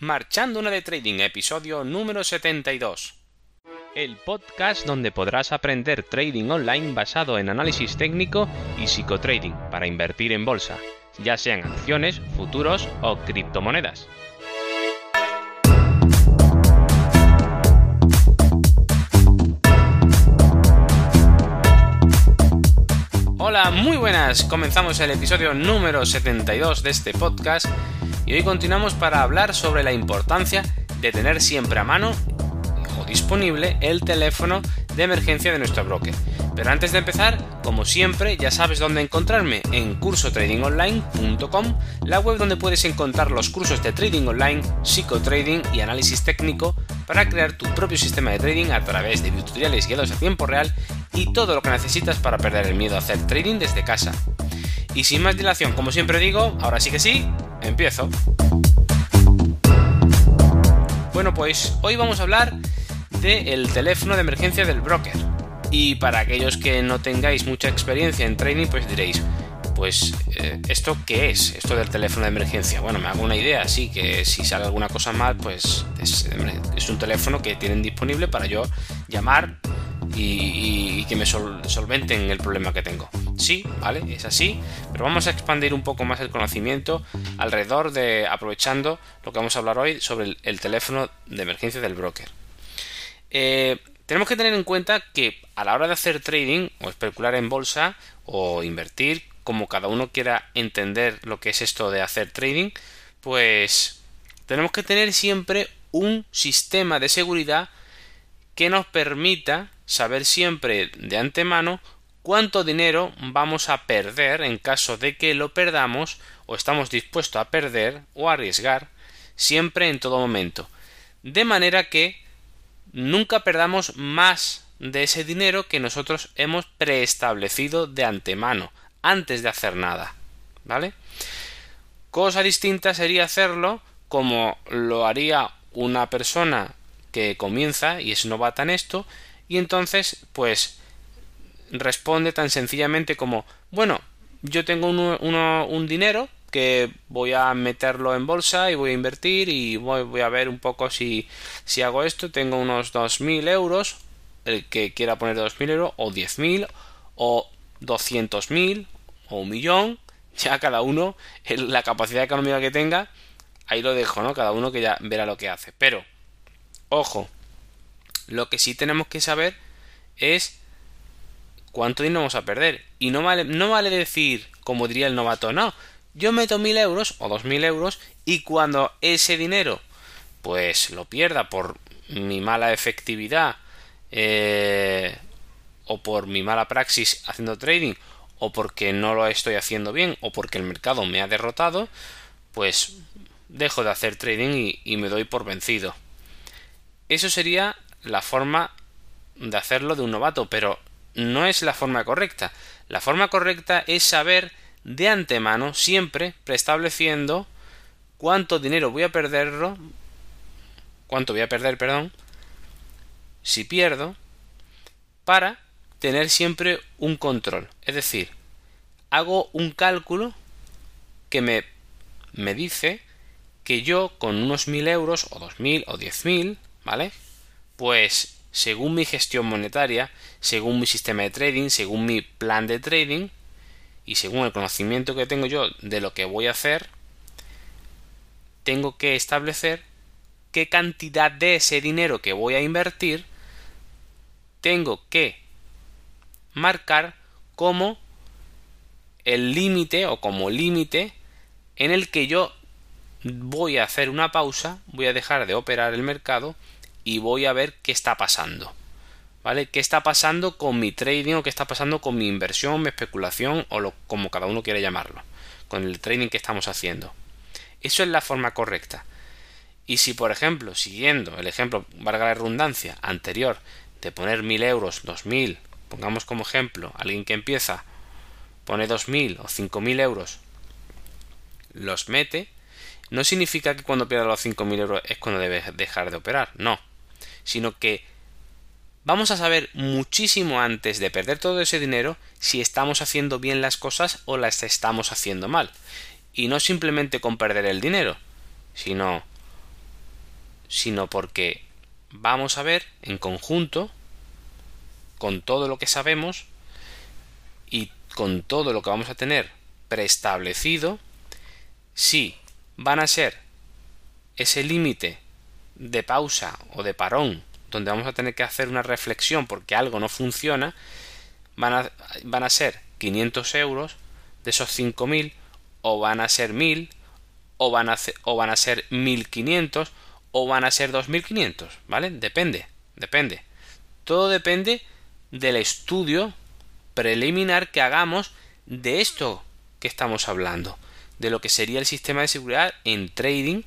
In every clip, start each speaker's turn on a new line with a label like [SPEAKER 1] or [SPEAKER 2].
[SPEAKER 1] Marchando una de Trading, episodio número 72. El podcast donde podrás aprender trading online basado en análisis técnico y psicotrading para invertir en bolsa, ya sean acciones, futuros o criptomonedas. Hola, muy buenas. Comenzamos el episodio número 72 de este podcast y hoy continuamos para hablar sobre la importancia de tener siempre a mano o disponible el teléfono de emergencia de nuestro broker. Pero antes de empezar, como siempre, ya sabes dónde encontrarme en cursotradingonline.com, la web donde puedes encontrar los cursos de trading online, psicotrading y análisis técnico para crear tu propio sistema de trading a través de tutoriales guiados a tiempo real y todo lo que necesitas para perder el miedo a hacer trading desde casa. Y sin más dilación, como siempre digo, ahora sí que sí, empiezo. Bueno, pues hoy vamos a hablar del teléfono de emergencia del broker. Y para aquellos que no tengáis mucha experiencia en trading, pues diréis, pues eh, esto qué es, esto del teléfono de emergencia. Bueno, me hago una idea, sí, que si sale alguna cosa mal, pues es, es un teléfono que tienen disponible para yo llamar y, que me solventen el problema que tengo. Sí, vale, es así, pero vamos a expandir un poco más el conocimiento alrededor de, aprovechando lo que vamos a hablar hoy sobre el, teléfono de emergencia del broker. Eh, tenemos que tener en cuenta que a la hora de hacer trading o especular en bolsa o invertir, como cada uno quiera entender lo que es esto de hacer trading, pues tenemos que tener siempre un sistema de seguridad que nos permita saber siempre de antemano cuánto dinero vamos a perder en caso de que lo perdamos o estamos dispuestos a perder o arriesgar siempre en todo momento. De manera que nunca perdamos más de ese dinero que nosotros hemos preestablecido de antemano, antes de hacer nada. ¿Vale? Cosa distinta sería hacerlo como lo haría una persona que comienza y es novata en esto y entonces, pues, responde tan sencillamente como, bueno, yo tengo un dinero que voy a meterlo en bolsa y voy a invertir y voy, a ver un poco si, si hago esto. Tengo unos 2.000 euros, el que quiera poner 2.000 euros, o 10.000, o 200.000, o un millón, ya cada uno, la capacidad económica que tenga, ahí lo dejo, ¿no? Cada uno que ya verá lo que hace. Pero, ojo, lo que sí tenemos que saber es cuánto dinero vamos a perder. Y no vale, no vale decir, como diría el novato, no, yo meto mil euros o dos mil euros y cuando ese dinero pues lo pierda por mi mala efectividad eh, o por mi mala praxis haciendo trading o porque no lo estoy haciendo bien o porque el mercado me ha derrotado pues dejo de hacer trading y, y me doy por vencido eso sería la forma de hacerlo de un novato, pero no es la forma correcta. La forma correcta es saber de antemano, siempre preestableciendo cuánto dinero voy a perderlo, cuánto voy a perder, perdón, si pierdo, para tener siempre un control. Es decir, hago un cálculo que me, me dice que yo con unos mil euros o dos mil o diez mil, ¿vale? Pues según mi gestión monetaria, según mi sistema de trading, según mi plan de trading y según el conocimiento que tengo yo de lo que voy a hacer, tengo que establecer qué cantidad de ese dinero que voy a invertir tengo que marcar como el límite o como límite en el que yo voy a hacer una pausa, voy a dejar de operar el mercado y voy a ver qué está pasando. ¿Vale? ¿Qué está pasando con mi trading o qué está pasando con mi inversión, mi especulación o lo, como cada uno quiera llamarlo? Con el trading que estamos haciendo. Eso es la forma correcta. Y si, por ejemplo, siguiendo el ejemplo, valga la redundancia, anterior, de poner mil euros, dos mil, pongamos como ejemplo, alguien que empieza, pone dos mil o cinco mil euros, los mete, no significa que cuando pierda los cinco mil euros es cuando debe dejar de operar, no sino que vamos a saber muchísimo antes de perder todo ese dinero si estamos haciendo bien las cosas o las estamos haciendo mal. Y no simplemente con perder el dinero, sino sino porque vamos a ver en conjunto, con todo lo que sabemos y con todo lo que vamos a tener preestablecido, si van a ser ese límite de pausa o de parón donde vamos a tener que hacer una reflexión porque algo no funciona, van a, van a ser 500 euros de esos 5.000 o van a ser 1.000 o van a, o van a ser 1.500 o van a ser 2.500, ¿vale? Depende, depende. Todo depende del estudio preliminar que hagamos de esto que estamos hablando, de lo que sería el sistema de seguridad en trading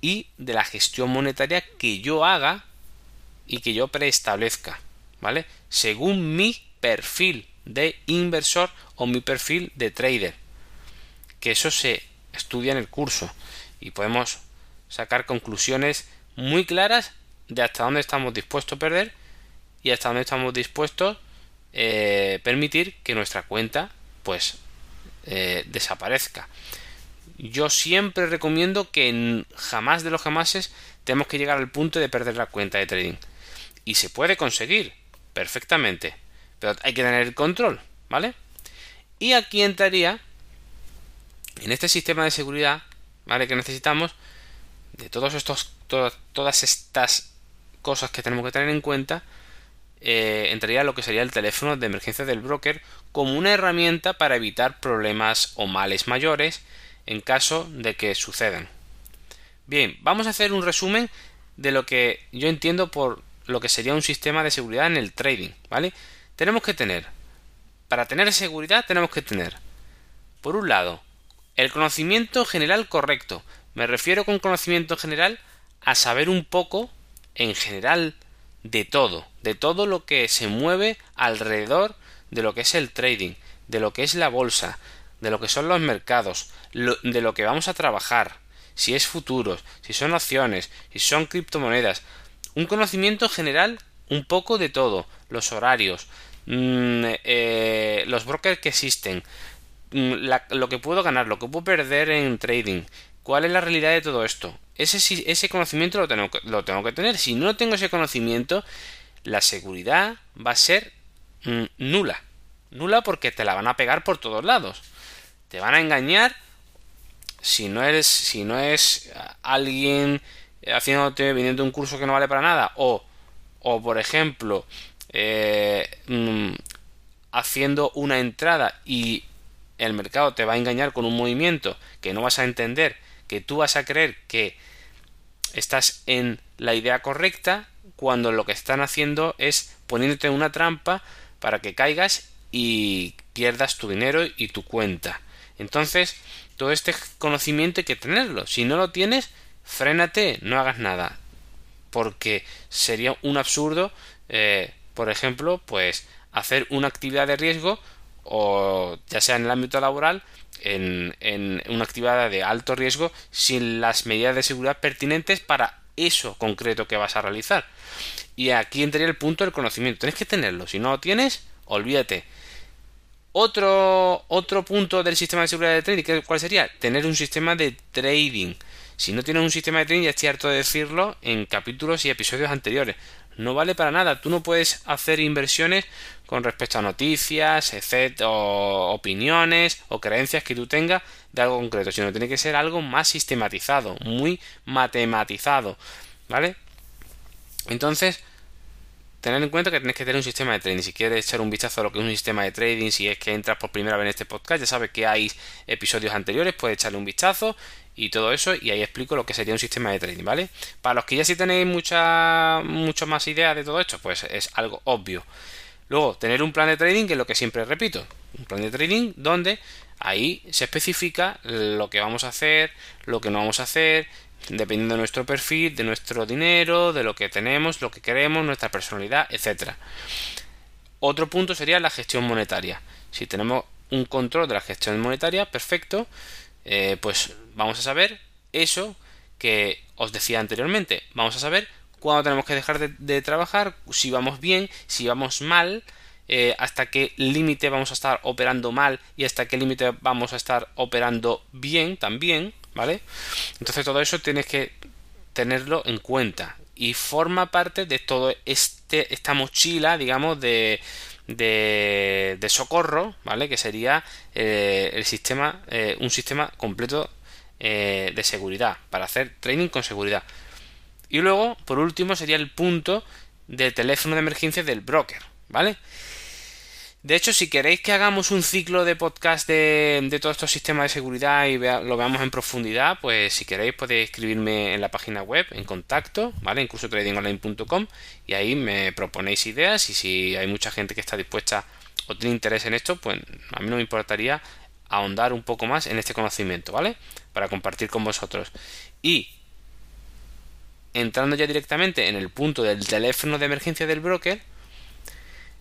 [SPEAKER 1] y de la gestión monetaria que yo haga y que yo preestablezca, ¿vale? Según mi perfil de inversor o mi perfil de trader. Que eso se estudia en el curso y podemos sacar conclusiones muy claras de hasta dónde estamos dispuestos a perder y hasta dónde estamos dispuestos a eh, permitir que nuestra cuenta pues eh, desaparezca. Yo siempre recomiendo que jamás de los jamases tenemos que llegar al punto de perder la cuenta de trading. Y se puede conseguir perfectamente, pero hay que tener el control, ¿vale? Y aquí entraría en este sistema de seguridad, ¿vale? Que necesitamos de todos estos, todas estas cosas que tenemos que tener en cuenta, eh, entraría lo que sería el teléfono de emergencia del broker como una herramienta para evitar problemas o males mayores en caso de que sucedan. Bien, vamos a hacer un resumen de lo que yo entiendo por lo que sería un sistema de seguridad en el trading, ¿vale? Tenemos que tener, para tener seguridad tenemos que tener, por un lado, el conocimiento general correcto. Me refiero con conocimiento general a saber un poco, en general, de todo, de todo lo que se mueve alrededor de lo que es el trading, de lo que es la bolsa, de lo que son los mercados, de lo que vamos a trabajar, si es futuros, si son acciones, si son criptomonedas, un conocimiento general un poco de todo, los horarios, mm, eh, los brokers que existen, mm, lo que puedo ganar, lo que puedo perder en trading, cuál es la realidad de todo esto. Ese, ese conocimiento lo tengo, lo tengo que tener. Si no tengo ese conocimiento, la seguridad va a ser mm, nula. Nula porque te la van a pegar por todos lados. Te van a engañar si no eres, si no es alguien haciéndote, viniendo un curso que no vale para nada, o, o por ejemplo, eh, mm, haciendo una entrada y el mercado te va a engañar con un movimiento que no vas a entender, que tú vas a creer que estás en la idea correcta, cuando lo que están haciendo es poniéndote una trampa para que caigas y pierdas tu dinero y tu cuenta. Entonces, todo este conocimiento hay que tenerlo. Si no lo tienes, frénate, no hagas nada. Porque sería un absurdo, eh, por ejemplo, pues hacer una actividad de riesgo o ya sea en el ámbito laboral, en, en una actividad de alto riesgo sin las medidas de seguridad pertinentes para eso concreto que vas a realizar. Y aquí entraría el punto del conocimiento. Tienes que tenerlo. Si no lo tienes, olvídate. Otro, otro punto del sistema de seguridad de trading, ¿cuál sería? Tener un sistema de trading. Si no tienes un sistema de trading, ya estoy harto de decirlo en capítulos y episodios anteriores. No vale para nada. Tú no puedes hacer inversiones con respecto a noticias, etc., opiniones o creencias que tú tengas de algo concreto, sino tiene que ser algo más sistematizado, muy matematizado. ¿Vale? Entonces, tener en cuenta que tienes que tener un sistema de trading. Si quieres echar un vistazo a lo que es un sistema de trading, si es que entras por primera vez en este podcast, ya sabes que hay episodios anteriores, puedes echarle un vistazo y todo eso, y ahí explico lo que sería un sistema de trading, ¿vale? Para los que ya sí tenéis mucha, mucho más ideas de todo esto, pues es algo obvio. Luego, tener un plan de trading, que es lo que siempre repito, un plan de trading donde ahí se especifica lo que vamos a hacer, lo que no vamos a hacer, dependiendo de nuestro perfil, de nuestro dinero, de lo que tenemos, lo que queremos, nuestra personalidad, etcétera. Otro punto sería la gestión monetaria. Si tenemos un control de la gestión monetaria, perfecto, eh, pues vamos a saber eso que os decía anteriormente. Vamos a saber cuándo tenemos que dejar de, trabajar, si vamos bien, si vamos mal, eh, hasta qué límite vamos a estar operando mal y hasta qué límite vamos a estar operando bien también, ¿vale? Entonces todo eso tienes que tenerlo en cuenta. Y forma parte de todo este esta mochila digamos de de, socorro vale que sería eh, el sistema eh, un sistema completo eh, de seguridad para hacer training con seguridad. Y luego por último sería el punto del teléfono de emergencia del broker vale de hecho, si queréis que hagamos un ciclo de podcast de, todos estos sistemas de seguridad y lo veamos en profundidad, pues si queréis podéis escribirme en la página web, en contacto, ¿vale? Incluso tradingonline.com y ahí me proponéis ideas y si hay mucha gente que está dispuesta o tiene interés en esto, pues a mí no me importaría ahondar un poco más en este conocimiento, ¿vale? Para compartir con vosotros. Y entrando ya directamente en el punto del teléfono de emergencia del broker,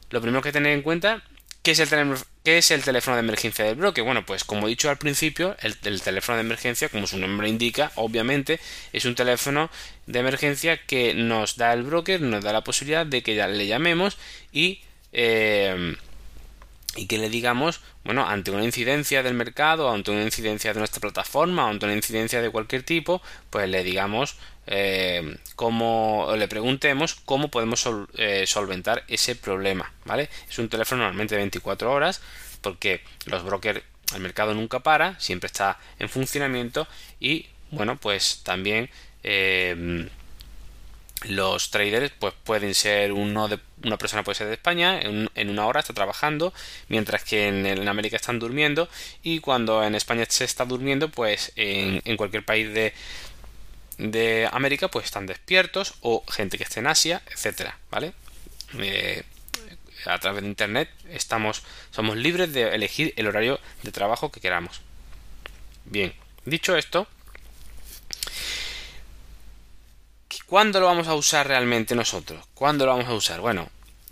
[SPEAKER 1] lo primero que tener en cuenta, ¿qué es, el ¿qué es el teléfono de emergencia del broker? Bueno, pues como he dicho al principio, el, teléfono de emergencia, como su nombre indica, obviamente es un teléfono de emergencia que nos da el broker, nos da la posibilidad de que ya le llamemos y... Eh, y que le digamos, bueno, ante una incidencia del mercado, ante una incidencia de nuestra plataforma, ante una incidencia de cualquier tipo, pues le digamos eh, cómo, le preguntemos cómo podemos eh, solventar ese problema, ¿vale? Es un teléfono normalmente de 24 horas, porque los brokers, el mercado nunca para, siempre está en funcionamiento y, bueno, pues también eh, los traders pues pueden ser uno de una persona puede ser de España en, una hora está trabajando mientras que en, América están durmiendo y cuando en España se está durmiendo pues en, cualquier país de, de América pues están despiertos o gente que esté en Asia etcétera vale eh, a través de internet estamos somos libres de elegir el horario de trabajo que queramos. Bien dicho esto ¿Cuándo lo vamos a usar realmente nosotros? ¿Cuándo lo vamos a usar? Bueno,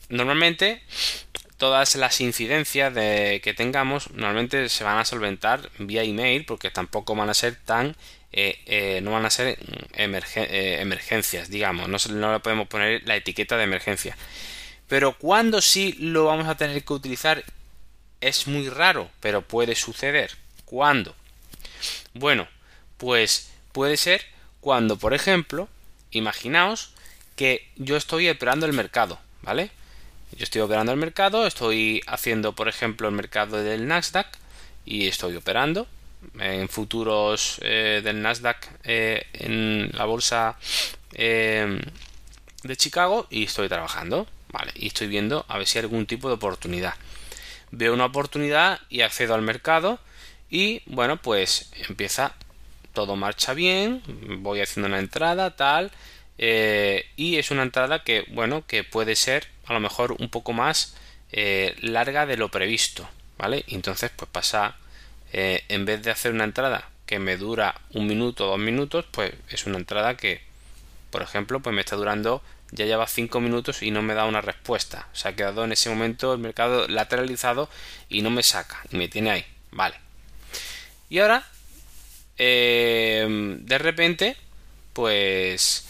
[SPEAKER 1] normalmente todas las incidencias de, que tengamos normalmente se van a solventar vía email porque tampoco van a ser tan eh, eh, no van a ser eh, emergencias digamos no, no le podemos poner la etiqueta de emergencia pero cuando sí lo vamos a tener que utilizar es muy raro pero puede suceder ¿cuándo? bueno pues puede ser cuando por ejemplo imaginaos que yo estoy operando el mercado, ¿vale? Yo estoy operando el mercado, estoy haciendo, por ejemplo, el mercado del Nasdaq y estoy operando en futuros eh, del Nasdaq eh, en la bolsa eh, de Chicago y estoy trabajando, ¿vale? Y estoy viendo a ver si hay algún tipo de oportunidad. Veo una oportunidad y accedo al mercado y bueno, pues empieza todo marcha bien, voy haciendo una entrada, tal, eh, y es una entrada que, bueno, que puede ser a lo mejor un poco más eh, larga de lo previsto, ¿vale? entonces, pues pasa, eh, en vez de hacer una entrada que me dura un minuto dos minutos, pues es una entrada que, por ejemplo, pues me está durando ya lleva cinco minutos y no me da una respuesta. Se ha quedado en ese momento el mercado lateralizado y no me saca y me tiene ahí. Vale. Y ahora Em, de repente, pues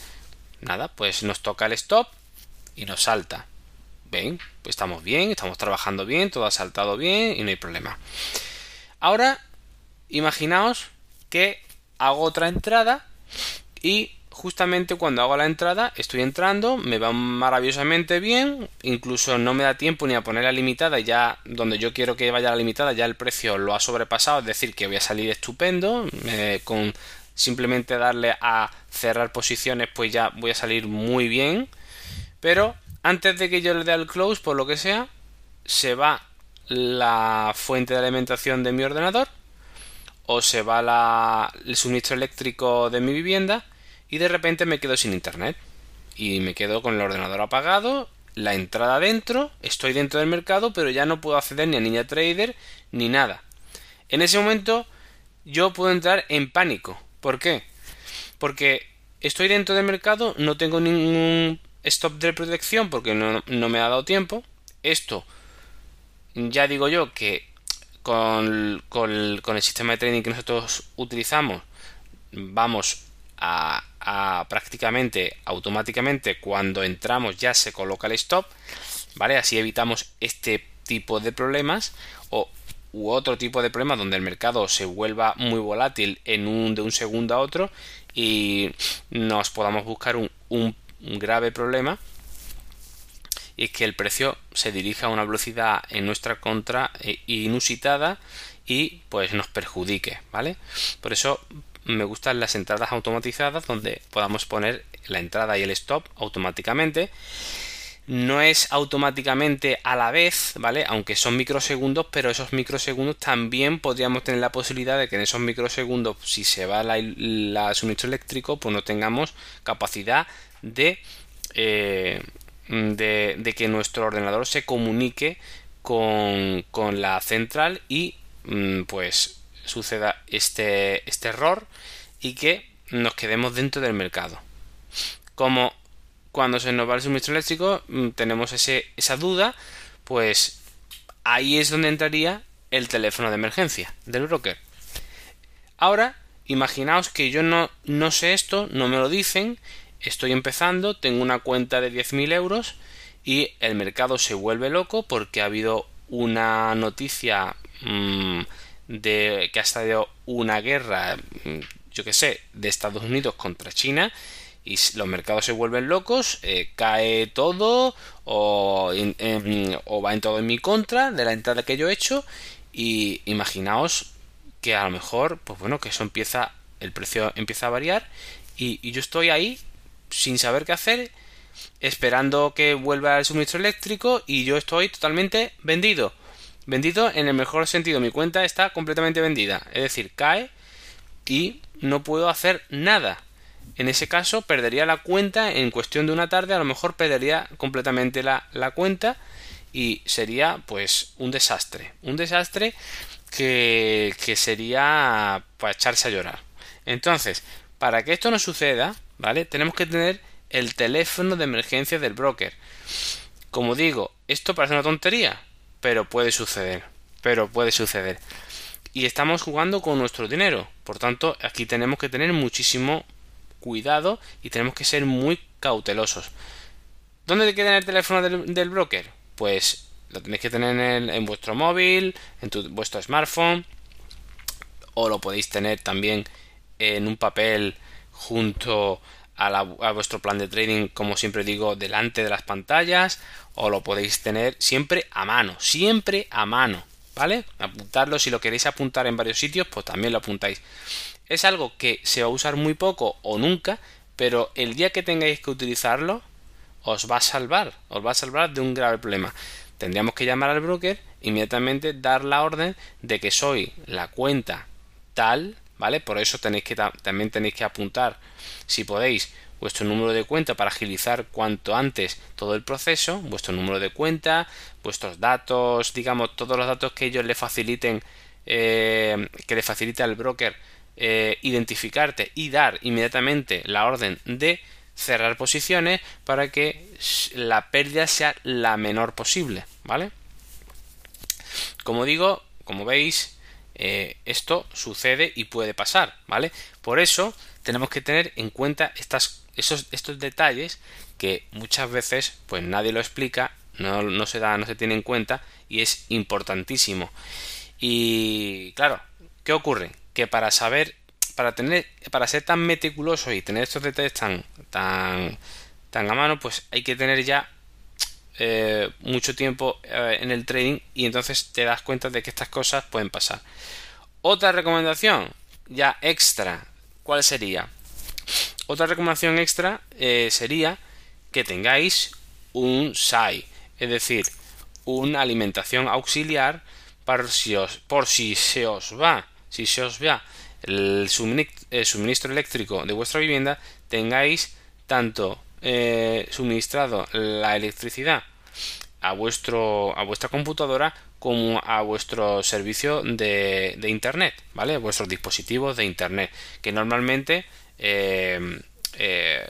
[SPEAKER 1] nada, pues nos toca el stop y nos salta. Ven, pues estamos bien, estamos trabajando bien, todo ha saltado bien y no hay problema. Ahora, imaginaos que hago otra entrada y justamente cuando hago la entrada estoy entrando, me va maravillosamente bien, incluso no me da tiempo ni a poner la limitada, ya donde yo quiero que vaya la limitada ya el precio lo ha sobrepasado, es decir, que voy a salir estupendo, con simplemente darle a cerrar posiciones pues ya voy a salir muy bien, pero antes de que yo le dé al close, por lo que sea, se va la fuente de alimentación de mi ordenador o se va la, el suministro eléctrico de mi vivienda y de repente me quedo sin internet y me quedo con el ordenador apagado, la entrada dentro, estoy dentro del mercado, pero ya no puedo acceder ni a Ninja Trader ni nada. En ese momento yo puedo entrar en pánico. ¿Por qué? Porque estoy dentro del mercado, no tengo ningún stop de protección porque no, no me ha dado tiempo. Esto, ya digo yo que con, con, con el sistema de trading que nosotros utilizamos, vamos prácticamente automáticamente cuando entramos ya se coloca el stop, ¿vale? Así evitamos este tipo de problemas o u otro tipo de problema donde el mercado se vuelva muy volátil en un, de un segundo a otro y nos podamos buscar un, un grave problema y que el precio se dirija a una velocidad en nuestra contra eh, inusitada y pues nos perjudique, ¿vale? Por eso me gustan las entradas automatizadas donde podamos poner la entrada y el stop automáticamente. No es automáticamente a la vez, ¿vale? Aunque son microsegundos, pero esos microsegundos también podríamos tener la posibilidad de que en esos microsegundos, si se va la, suministro eléctrico, pues no tengamos capacidad de eh, Mm, de, que nuestro ordenador se comunique con, la central y mm, pues suceda este, este error y que nos quedemos dentro del mercado. Como cuando se nos va el suministro eléctrico mm, tenemos ese, esa duda, pues ahí es donde entraría el teléfono de emergencia del broker. Ahora, imaginaos que yo no, no sé esto, no me lo dicen estoy empezando, tengo una cuenta de 10.000 euros y el mercado se vuelve loco porque ha habido una noticia mm, de que ha estado una guerra, mm, yo que sé, de Estados Unidos contra China y los mercados se vuelven locos, eh, cae todo o, o va en todo en mi contra de la entrada que yo he hecho y imaginaos que a lo mejor, pues bueno, que eso empieza, el precio empieza a variar y yo estoy ahí sin saber qué hacer, esperando que vuelva el suministro eléctrico y yo estoy totalmente vendido. Vendido en el mejor sentido, mi cuenta está completamente vendida, es decir, cae y no puedo hacer nada. En ese caso perdería la cuenta en cuestión de una tarde, a lo mejor perdería completamente la, la cuenta y sería pues un desastre. Un desastre que, que sería para echarse a llorar. Entonces, para que esto no suceda, ¿vale? Tenemos que tener el teléfono de emergencia del broker. Como digo, esto parece una tontería, pero puede suceder. Pero puede suceder. Y estamos jugando con nuestro dinero. Por tanto, aquí tenemos que tener muchísimo cuidado y tenemos que ser muy cautelosos. ¿Dónde hay que tener el teléfono del, broker? Pues lo tenéis que tener en, vuestro móvil, en vuestro smartphone, o lo podéis tener también en un papel junto a, vuestro plan de trading, como siempre digo, delante de las pantallas o lo podéis tener siempre a mano, siempre a mano, ¿vale? Apuntarlo, si lo queréis apuntar en varios sitios, pues también lo apuntáis. Es algo que se va a usar muy poco o nunca, pero el día que tengáis que utilizarlo, os va a salvar, os va a salvar de un grave problema. Tendríamos que llamar al broker, inmediatamente dar la orden de que soy la cuenta tal ¿vale? Por eso tenéis que también tenéis que apuntar, si podéis, vuestro número de cuenta para agilizar cuanto antes todo el proceso, vuestro número de cuenta, vuestros datos, digamos, todos los datos que ellos le faciliten, eh, que le facilite al broker eh, identificarte y dar inmediatamente la orden de cerrar posiciones para que la pérdida sea la menor posible, ¿vale? Como digo, como veis, eh, esto sucede y puede pasar, ¿vale? Por eso tenemos que tener en cuenta estos detalles que muchas veces pues nadie lo explica, no, no se da, no se tiene en cuenta y es importantísimo. Y claro, ¿qué ocurre? Que para saber, para tener, para ser tan meticuloso y tener estos detalles tan, tan, tan a mano, pues hay que tener ya eh, mucho tiempo eh, en el trading y entonces te das cuenta de que estas cosas pueden pasar. Otra recomendación, ya extra, ¿cuál sería? Otra recomendación extra eh, sería que tengáis un SAI, es decir, una alimentación auxiliar por si, por si se os va, si se os va el suministro eléctrico de vuestra vivienda, tengáis tanto eh, suministrado la electricidad a, vuestro, a vuestra computadora como a vuestro servicio de, de internet, ¿vale? Vuestros dispositivos de internet, que normalmente eh, eh,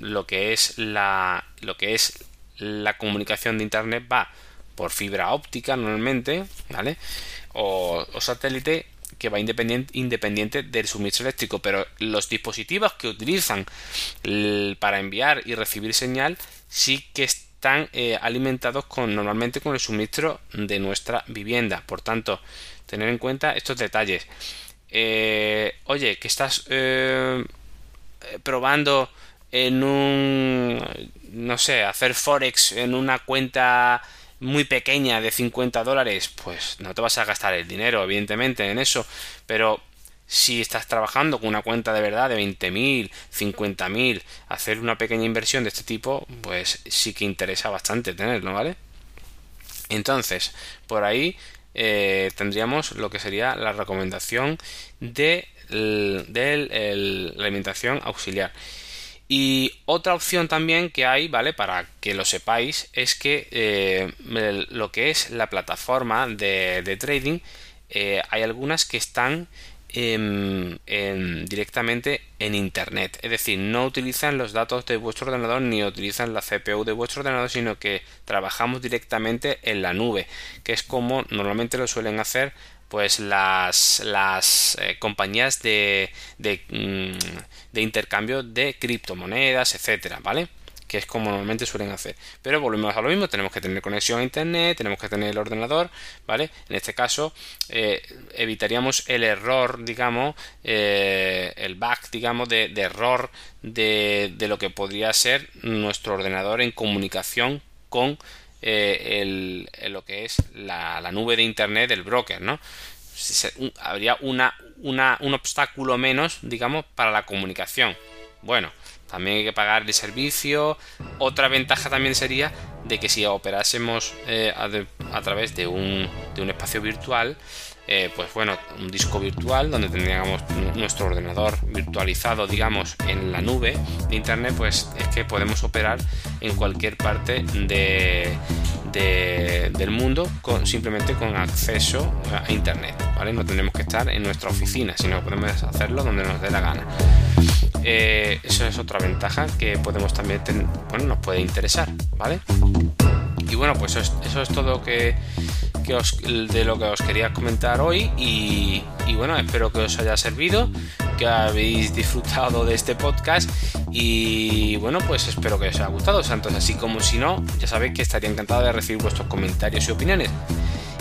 [SPEAKER 1] lo que es la lo que es la comunicación de internet va por fibra óptica normalmente, ¿vale? O satélite que va independiente, independiente del suministro eléctrico, pero los dispositivos que utilizan para enviar y recibir señal sí que están eh, alimentados con normalmente con el suministro de nuestra vivienda. Por tanto, tener en cuenta estos detalles. Eh, oye, que estás eh, probando en un, no sé, hacer forex en una cuenta muy pequeña de 50 dólares, pues no te vas a gastar el dinero, evidentemente, en eso, pero si estás trabajando con una cuenta de verdad de 20.000, 50.000, hacer una pequeña inversión de este tipo, pues sí que interesa bastante tenerlo, ¿vale? Entonces, por ahí eh, tendríamos lo que sería la recomendación de, la alimentación auxiliar. Y otra opción también que hay, ¿vale? Para que lo sepáis, es que eh, lo que es la plataforma de, trading, eh, hay algunas que están directamente en Internet. Es decir, no utilizan los datos de vuestro ordenador ni utilizan la CPU de vuestro ordenador, sino que trabajamos directamente en la nube, que es como normalmente lo suelen hacer pues las, las eh, compañías de, de, mm, de, intercambio de criptomonedas, etcétera, ¿vale? Que es como normalmente suelen hacer. Pero volvemos a lo mismo, tenemos que tener conexión a internet, tenemos que tener el ordenador, ¿vale? En este caso, eh, evitaríamos el error, digamos, eh, el bug, digamos, de, error de, de lo que podría ser nuestro ordenador en comunicación con eh, lo que es la, nube de internet del broker, ¿no? habría una, un obstáculo menos, digamos, para la comunicación. Bueno, también hay que pagar el servicio. Otra ventaja también sería de que si operásemos eh, a, través de un, de un espacio virtual, eh, pues bueno, un disco virtual donde tendríamos nuestro ordenador virtualizado, digamos, en la nube de internet, pues es que podemos operar en cualquier parte de, del mundo con, simplemente con acceso a internet, ¿vale? No tenemos que estar en nuestra oficina, sino podemos hacerlo donde nos dé la gana. Eh, eso es otra ventaja que podemos también, bueno, nos puede interesar, ¿vale? Y bueno, pues eso es todo que de lo que os quería comentar hoy y, bueno, espero que os haya servido, que habéis disfrutado de este podcast y bueno, pues espero que os haya gustado, santos así como si no, ya sabéis que estaría encantado de recibir vuestros comentarios y opiniones.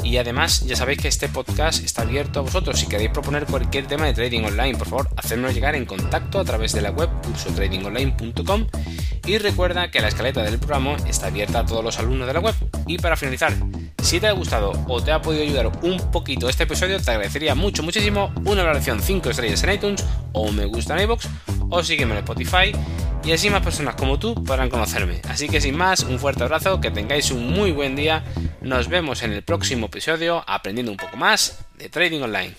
[SPEAKER 1] Y además, ya sabéis que este podcast está abierto a vosotros. Si queréis proponer cualquier tema de trading online, por favor, hacednos llegar en contacto a través de la web cursotradingonline.com. Y recuerda que la escaleta del programa está abierta a todos los alumnos de la web. Y para finalizar, si te ha gustado o te ha podido ayudar un poquito este episodio, te agradecería mucho, muchísimo una valoración 5 estrellas en iTunes o me gusta en iVoox o sígueme en Spotify y así más personas como tú podrán conocerme. Así que sin más, un fuerte abrazo, que tengáis un muy buen día, nos vemos en el próximo episodio aprendiendo un poco más de Trading Online.